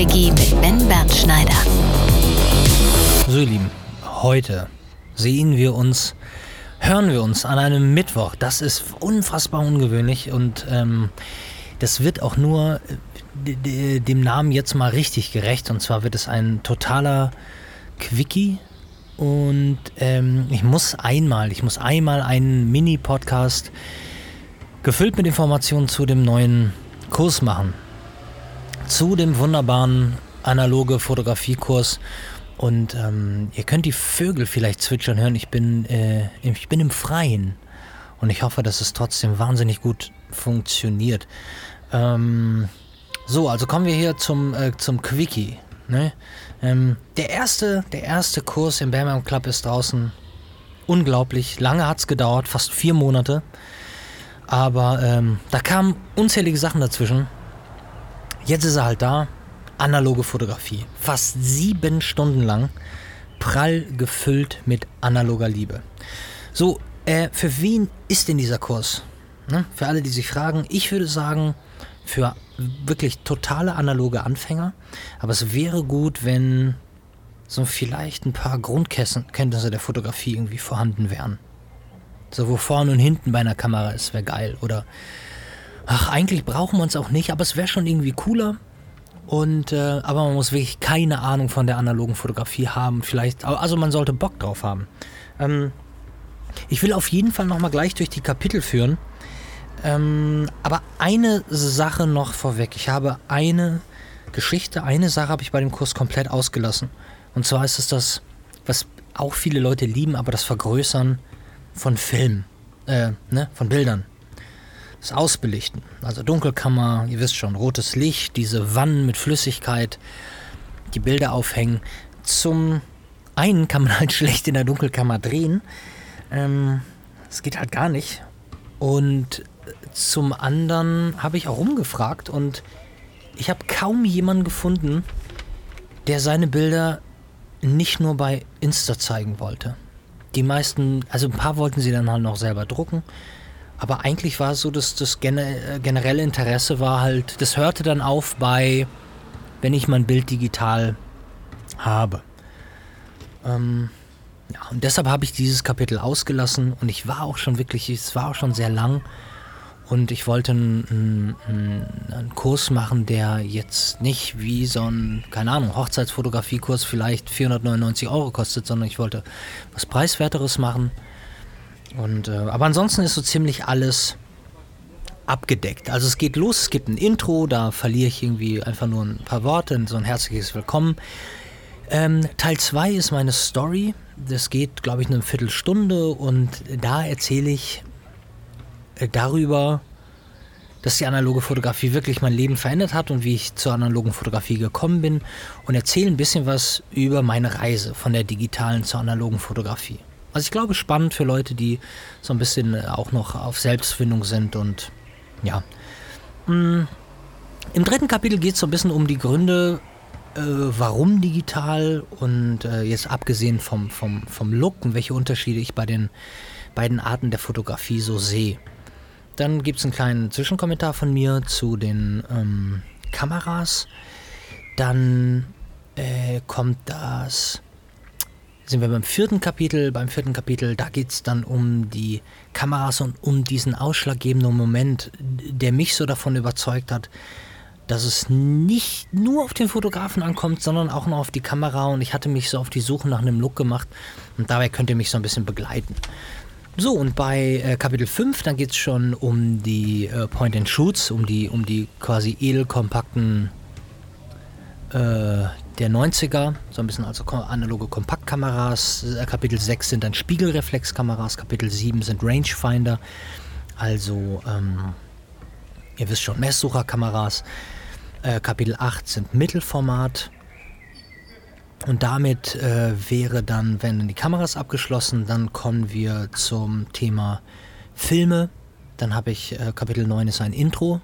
Quickie mit Ben Bernschneider. So, ihr Lieben, heute sehen wir uns, hören wir uns an einem Mittwoch. Das ist unfassbar ungewöhnlich und ähm, das wird auch nur äh, dem Namen jetzt mal richtig gerecht. Und zwar wird es ein totaler Quickie. Und ähm, ich muss einmal, ich muss einmal einen Mini-Podcast gefüllt mit Informationen zu dem neuen Kurs machen. Zu dem wunderbaren analoge Fotografiekurs. Und ähm, ihr könnt die Vögel vielleicht zwitschern hören. Ich bin, äh, ich bin im Freien. Und ich hoffe, dass es trotzdem wahnsinnig gut funktioniert. Ähm, so, also kommen wir hier zum, äh, zum Quickie. Ne? Ähm, der, erste, der erste Kurs im Bam Club ist draußen. Unglaublich. Lange hat es gedauert, fast vier Monate. Aber ähm, da kamen unzählige Sachen dazwischen. Jetzt ist er halt da. Analoge Fotografie. Fast sieben Stunden lang. Prall gefüllt mit analoger Liebe. So, äh, für wen ist denn dieser Kurs? Ne? Für alle, die sich fragen. Ich würde sagen, für wirklich totale analoge Anfänger. Aber es wäre gut, wenn so vielleicht ein paar Grundkenntnisse der Fotografie irgendwie vorhanden wären. So, wo vorne und hinten bei einer Kamera ist, wäre geil. Oder, ach, eigentlich brauchen wir uns auch nicht, aber es wäre schon irgendwie cooler. Und, äh, aber man muss wirklich keine Ahnung von der analogen Fotografie haben. Vielleicht, also man sollte Bock drauf haben. Ähm, ich will auf jeden Fall nochmal gleich durch die Kapitel führen. Ähm, aber eine Sache noch vorweg. Ich habe eine Geschichte, eine Sache habe ich bei dem Kurs komplett ausgelassen. Und zwar ist es das, was auch viele Leute lieben, aber das Vergrößern von Film, äh, ne, von Bildern. Das Ausbelichten. Also Dunkelkammer, ihr wisst schon, rotes Licht, diese Wannen mit Flüssigkeit, die Bilder aufhängen. Zum einen kann man halt schlecht in der Dunkelkammer drehen. Ähm, das geht halt gar nicht. Und zum anderen habe ich auch rumgefragt und ich habe kaum jemanden gefunden, der seine Bilder nicht nur bei Insta zeigen wollte. Die meisten, also ein paar wollten sie dann halt noch selber drucken, aber eigentlich war es so, dass das äh, generelle Interesse war halt, das hörte dann auf bei, wenn ich mein Bild digital habe. Ähm, ja, und deshalb habe ich dieses Kapitel ausgelassen und ich war auch schon wirklich, es war auch schon sehr lang und ich wollte einen, einen, einen, Kurs machen, der jetzt nicht wie so ein, keine Ahnung, Hochzeitsfotografiekurs vielleicht 499 Euro kostet, sondern ich wollte was Preiswerteres machen. Und, äh, aber ansonsten ist so ziemlich alles abgedeckt. Also es geht los, es gibt ein Intro, da verliere ich irgendwie einfach nur ein paar Worte, so ein herzliches Willkommen. Ähm, Teil 2 ist meine Story. Das geht, glaube ich, eine Viertelstunde und da erzähle ich äh, darüber, dass die analoge Fotografie wirklich mein Leben verändert hat und wie ich zur analogen Fotografie gekommen bin und erzähle ein bisschen was über meine Reise von der digitalen zur analogen Fotografie. Also ich glaube spannend für Leute, die so ein bisschen äh, auch noch auf Selbstfindung sind und ja. Mm, Im dritten Kapitel geht es so ein bisschen um die Gründe, äh, warum digital und äh, jetzt abgesehen vom, vom, vom Look und welche Unterschiede ich bei den beiden Arten der Fotografie so sehe. Dann gibt es einen kleinen Zwischenkommentar von mir zu den ähm, Kameras. Dann äh, kommt das, sind wir beim vierten Kapitel. Beim vierten Kapitel, da geht es dann um die Kameras und um diesen ausschlaggebenden Moment, der mich so davon überzeugt hat, dass es nicht nur auf den Fotografen ankommt, sondern auch noch auf die Kamera. Und ich hatte mich so auf die Suche nach einem Look gemacht. Und dabei könnt ihr mich so ein bisschen begleiten. So, und bei äh, Kapitel 5, dann geht es schon um die äh, Point-and-Shoots, um die, um die quasi edelkompakten äh, der 90er, so ein bisschen also analoge Kompaktkameras. Äh, Kapitel 6 sind dann Spiegelreflexkameras, Kapitel 7 sind Rangefinder, also ähm, ihr wisst schon, Messsucherkameras. Äh, Kapitel 8 sind Mittelformat. Und damit äh, wäre dann, wenn die Kameras abgeschlossen, dann kommen wir zum Thema Filme. Dann habe ich äh, Kapitel 9 ist ein Intro.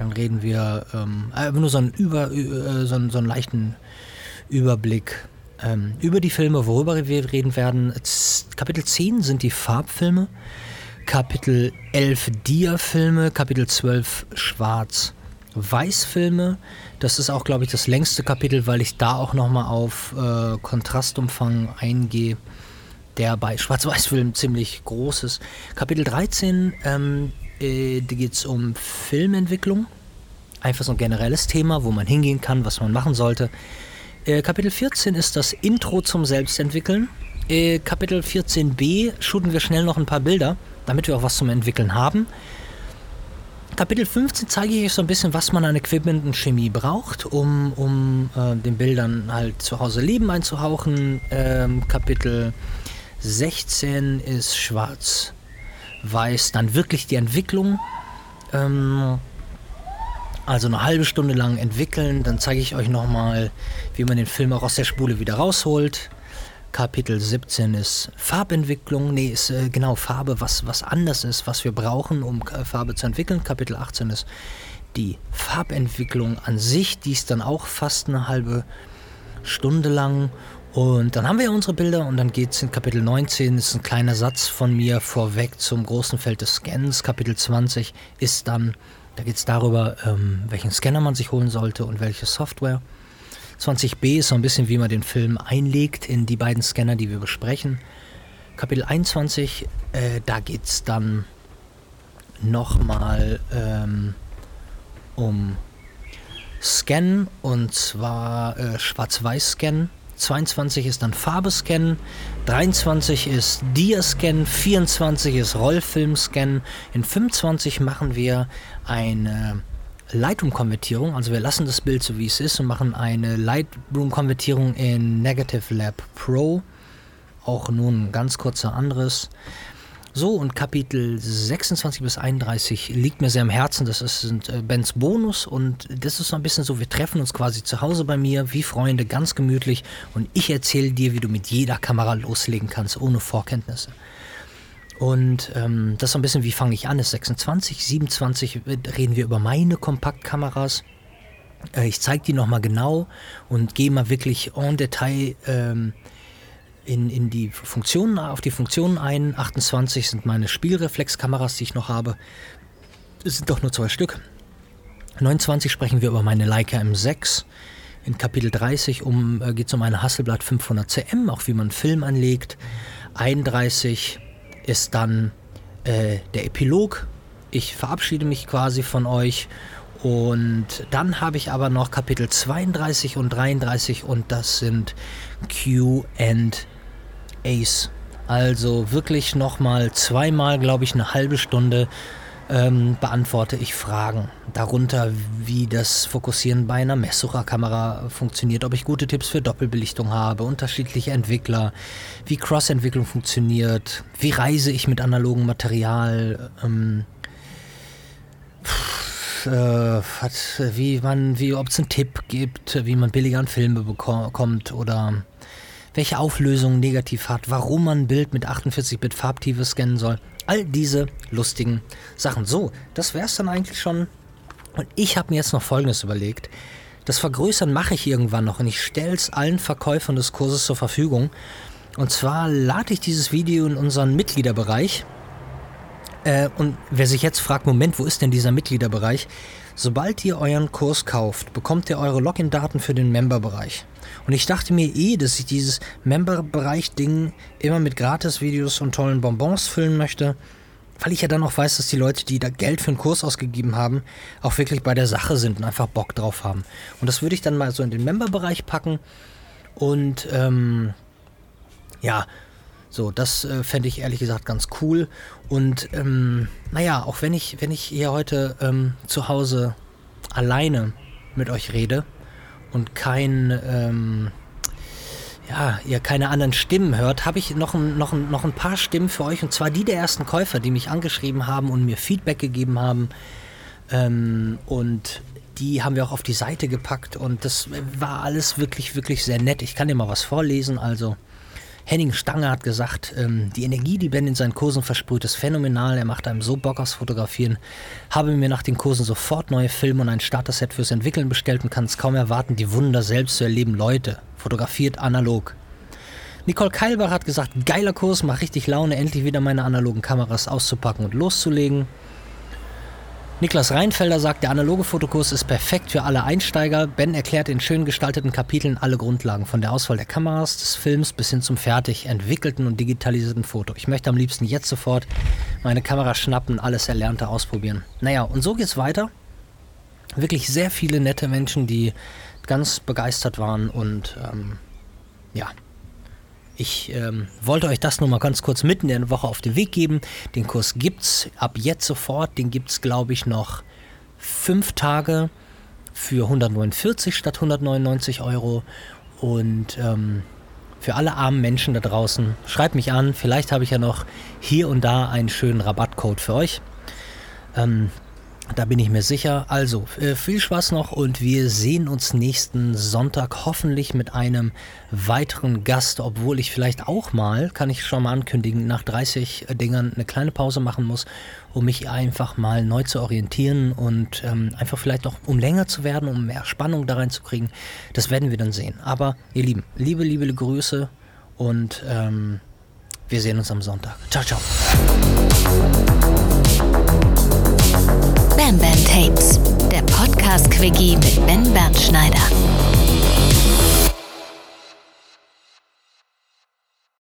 Dann reden wir ähm, äh, nur so einen, über, äh, so einen, so einen leichten Überblick ähm, über die Filme, worüber wir reden werden. Kapitel 10 sind die Farbfilme. Kapitel 11 Dia-Filme. Kapitel 12 Schwarz Weißfilme. Das ist auch, glaube ich, das längste Kapitel, weil ich da auch nochmal auf äh, Kontrastumfang eingehe, der bei Schwarz-Weiß-Filmen ziemlich groß ist. Kapitel 13, ähm, äh, da geht es um Filmentwicklung. Einfach so ein generelles Thema, wo man hingehen kann, was man machen sollte. Äh, Kapitel 14 ist das Intro zum Selbstentwickeln. Äh, Kapitel 14b shooten wir schnell noch ein paar Bilder, damit wir auch was zum Entwickeln haben. Kapitel 15 zeige ich euch so ein bisschen, was man an Equipment und Chemie braucht, um, um äh, den Bildern halt zu Hause Leben einzuhauchen. Ähm, Kapitel 16 ist schwarz-weiß, dann wirklich die Entwicklung. Ähm, also eine halbe Stunde lang entwickeln, dann zeige ich euch nochmal, wie man den Film auch aus der Spule wieder rausholt. Kapitel 17 ist Farbentwicklung, nee, ist äh, genau Farbe, was, was anders ist, was wir brauchen, um äh, Farbe zu entwickeln. Kapitel 18 ist die Farbentwicklung an sich, die ist dann auch fast eine halbe Stunde lang. Und dann haben wir unsere Bilder und dann geht es in Kapitel 19, ist ein kleiner Satz von mir vorweg zum großen Feld des Scans. Kapitel 20 ist dann, da geht es darüber, ähm, welchen Scanner man sich holen sollte und welche Software. 20b ist so ein bisschen, wie man den Film einlegt in die beiden Scanner, die wir besprechen. Kapitel 21, äh, da geht es dann nochmal ähm, um Scan und zwar äh, Schwarz-Weiß-Scan. 22 ist dann Farbe-Scan, 23 ist Dia-Scan, 24 ist Rollfilm-Scan. In 25 machen wir eine Lightroom-Konvertierung. Also wir lassen das Bild so wie es ist und machen eine Lightroom-Konvertierung in Negative Lab Pro. Auch nun ein ganz kurzer anderes. So, und Kapitel 26 bis 31 liegt mir sehr am Herzen. Das ist, sind äh, Bens Bonus und das ist so ein bisschen so, wir treffen uns quasi zu Hause bei mir, wie Freunde, ganz gemütlich und ich erzähle dir, wie du mit jeder Kamera loslegen kannst, ohne Vorkenntnisse. Und ähm, das ist so ein bisschen, wie fange ich an? Ist 26, 27 reden wir über meine Kompaktkameras. Äh, ich zeige die nochmal genau und gehe mal wirklich en Detail ähm, in, in die Funktionen, auf die Funktionen ein. 28 sind meine Spielreflexkameras, die ich noch habe. Es sind doch nur zwei Stück. 29 sprechen wir über meine Leica M6. In Kapitel 30 um, äh, geht es um eine Hasselblad 500 cm, auch wie man Film anlegt. 31 ist dann äh, der Epilog. Ich verabschiede mich quasi von euch. Und dann habe ich aber noch Kapitel 32 und 33 und das sind QAs. Also wirklich nochmal zweimal, glaube ich, eine halbe Stunde ähm, beantworte ich Fragen. Darunter, wie das Fokussieren bei einer Messsucherkamera funktioniert, ob ich gute Tipps für Doppelbelichtung habe, unterschiedliche Entwickler, wie Cross-Entwicklung funktioniert, wie reise ich mit analogem Material, ähm, äh, wie wie, ob es einen Tipp gibt, wie man billiger an Filme bekommt oder welche Auflösung negativ hat, warum man ein Bild mit 48-Bit Farbtiefe scannen soll. All diese lustigen Sachen. So, das wäre es dann eigentlich schon. Und ich habe mir jetzt noch Folgendes überlegt. Das Vergrößern mache ich irgendwann noch und ich stelle es allen Verkäufern des Kurses zur Verfügung. Und zwar lade ich dieses Video in unseren Mitgliederbereich. Äh, und wer sich jetzt fragt, Moment, wo ist denn dieser Mitgliederbereich? Sobald ihr euren Kurs kauft, bekommt ihr eure Login-Daten für den Member-Bereich. Und ich dachte mir eh, dass ich dieses Member-Bereich-Ding immer mit Gratis-Videos und tollen Bonbons füllen möchte, weil ich ja dann auch weiß, dass die Leute, die da Geld für einen Kurs ausgegeben haben, auch wirklich bei der Sache sind und einfach Bock drauf haben. Und das würde ich dann mal so in den Member-Bereich packen. Und ähm, ja, so, das äh, fände ich ehrlich gesagt ganz cool. Und ähm, naja, auch wenn ich, wenn ich hier heute ähm, zu Hause alleine mit euch rede, und kein, ähm, ja, ihr keine anderen Stimmen hört, habe ich noch ein, noch, ein, noch ein paar Stimmen für euch. Und zwar die der ersten Käufer, die mich angeschrieben haben und mir Feedback gegeben haben. Ähm, und die haben wir auch auf die Seite gepackt. Und das war alles wirklich, wirklich sehr nett. Ich kann dir mal was vorlesen. Also. Henning Stange hat gesagt, ähm, die Energie, die Ben in seinen Kursen versprüht, ist phänomenal. Er macht einem so Bock aufs Fotografieren. Habe mir nach den Kursen sofort neue Filme und ein Starter-Set fürs Entwickeln bestellt und kann es kaum erwarten, die Wunder selbst zu erleben. Leute, fotografiert analog. Nicole Keilbach hat gesagt, geiler Kurs, macht richtig Laune, endlich wieder meine analogen Kameras auszupacken und loszulegen. Niklas Reinfelder sagt, der analoge Fotokurs ist perfekt für alle Einsteiger. Ben erklärt in schön gestalteten Kapiteln alle Grundlagen, von der Auswahl der Kameras, des Films bis hin zum fertig entwickelten und digitalisierten Foto. Ich möchte am liebsten jetzt sofort meine Kamera schnappen, alles Erlernte ausprobieren. Naja, und so geht's weiter. Wirklich sehr viele nette Menschen, die ganz begeistert waren und ähm, ja, ich ähm, wollte euch das nur mal ganz kurz mitten in der Woche auf den Weg geben. Den Kurs gibt's ab jetzt sofort. Den gibt's, glaube ich, noch fünf Tage für 149 statt 199 Euro. Und ähm, für alle armen Menschen da draußen, schreibt mich an. Vielleicht habe ich ja noch hier und da einen schönen Rabattcode für euch. Ähm, da bin ich mir sicher. Also, äh, viel Spaß noch und wir sehen uns nächsten Sonntag hoffentlich mit einem weiteren Gast, obwohl ich vielleicht auch mal, kann ich schon mal ankündigen, nach 30 Dingern eine kleine Pause machen muss, um mich einfach mal neu zu orientieren und ähm, einfach vielleicht auch um länger zu werden, um mehr Spannung da reinzukriegen. Das werden wir dann sehen. Aber ihr Lieben, liebe, liebe Grüße und ähm, wir sehen uns am Sonntag. Ciao, ciao. Bam Bam Tapes, der Podcast-Quickie mit Ben Bernschneider.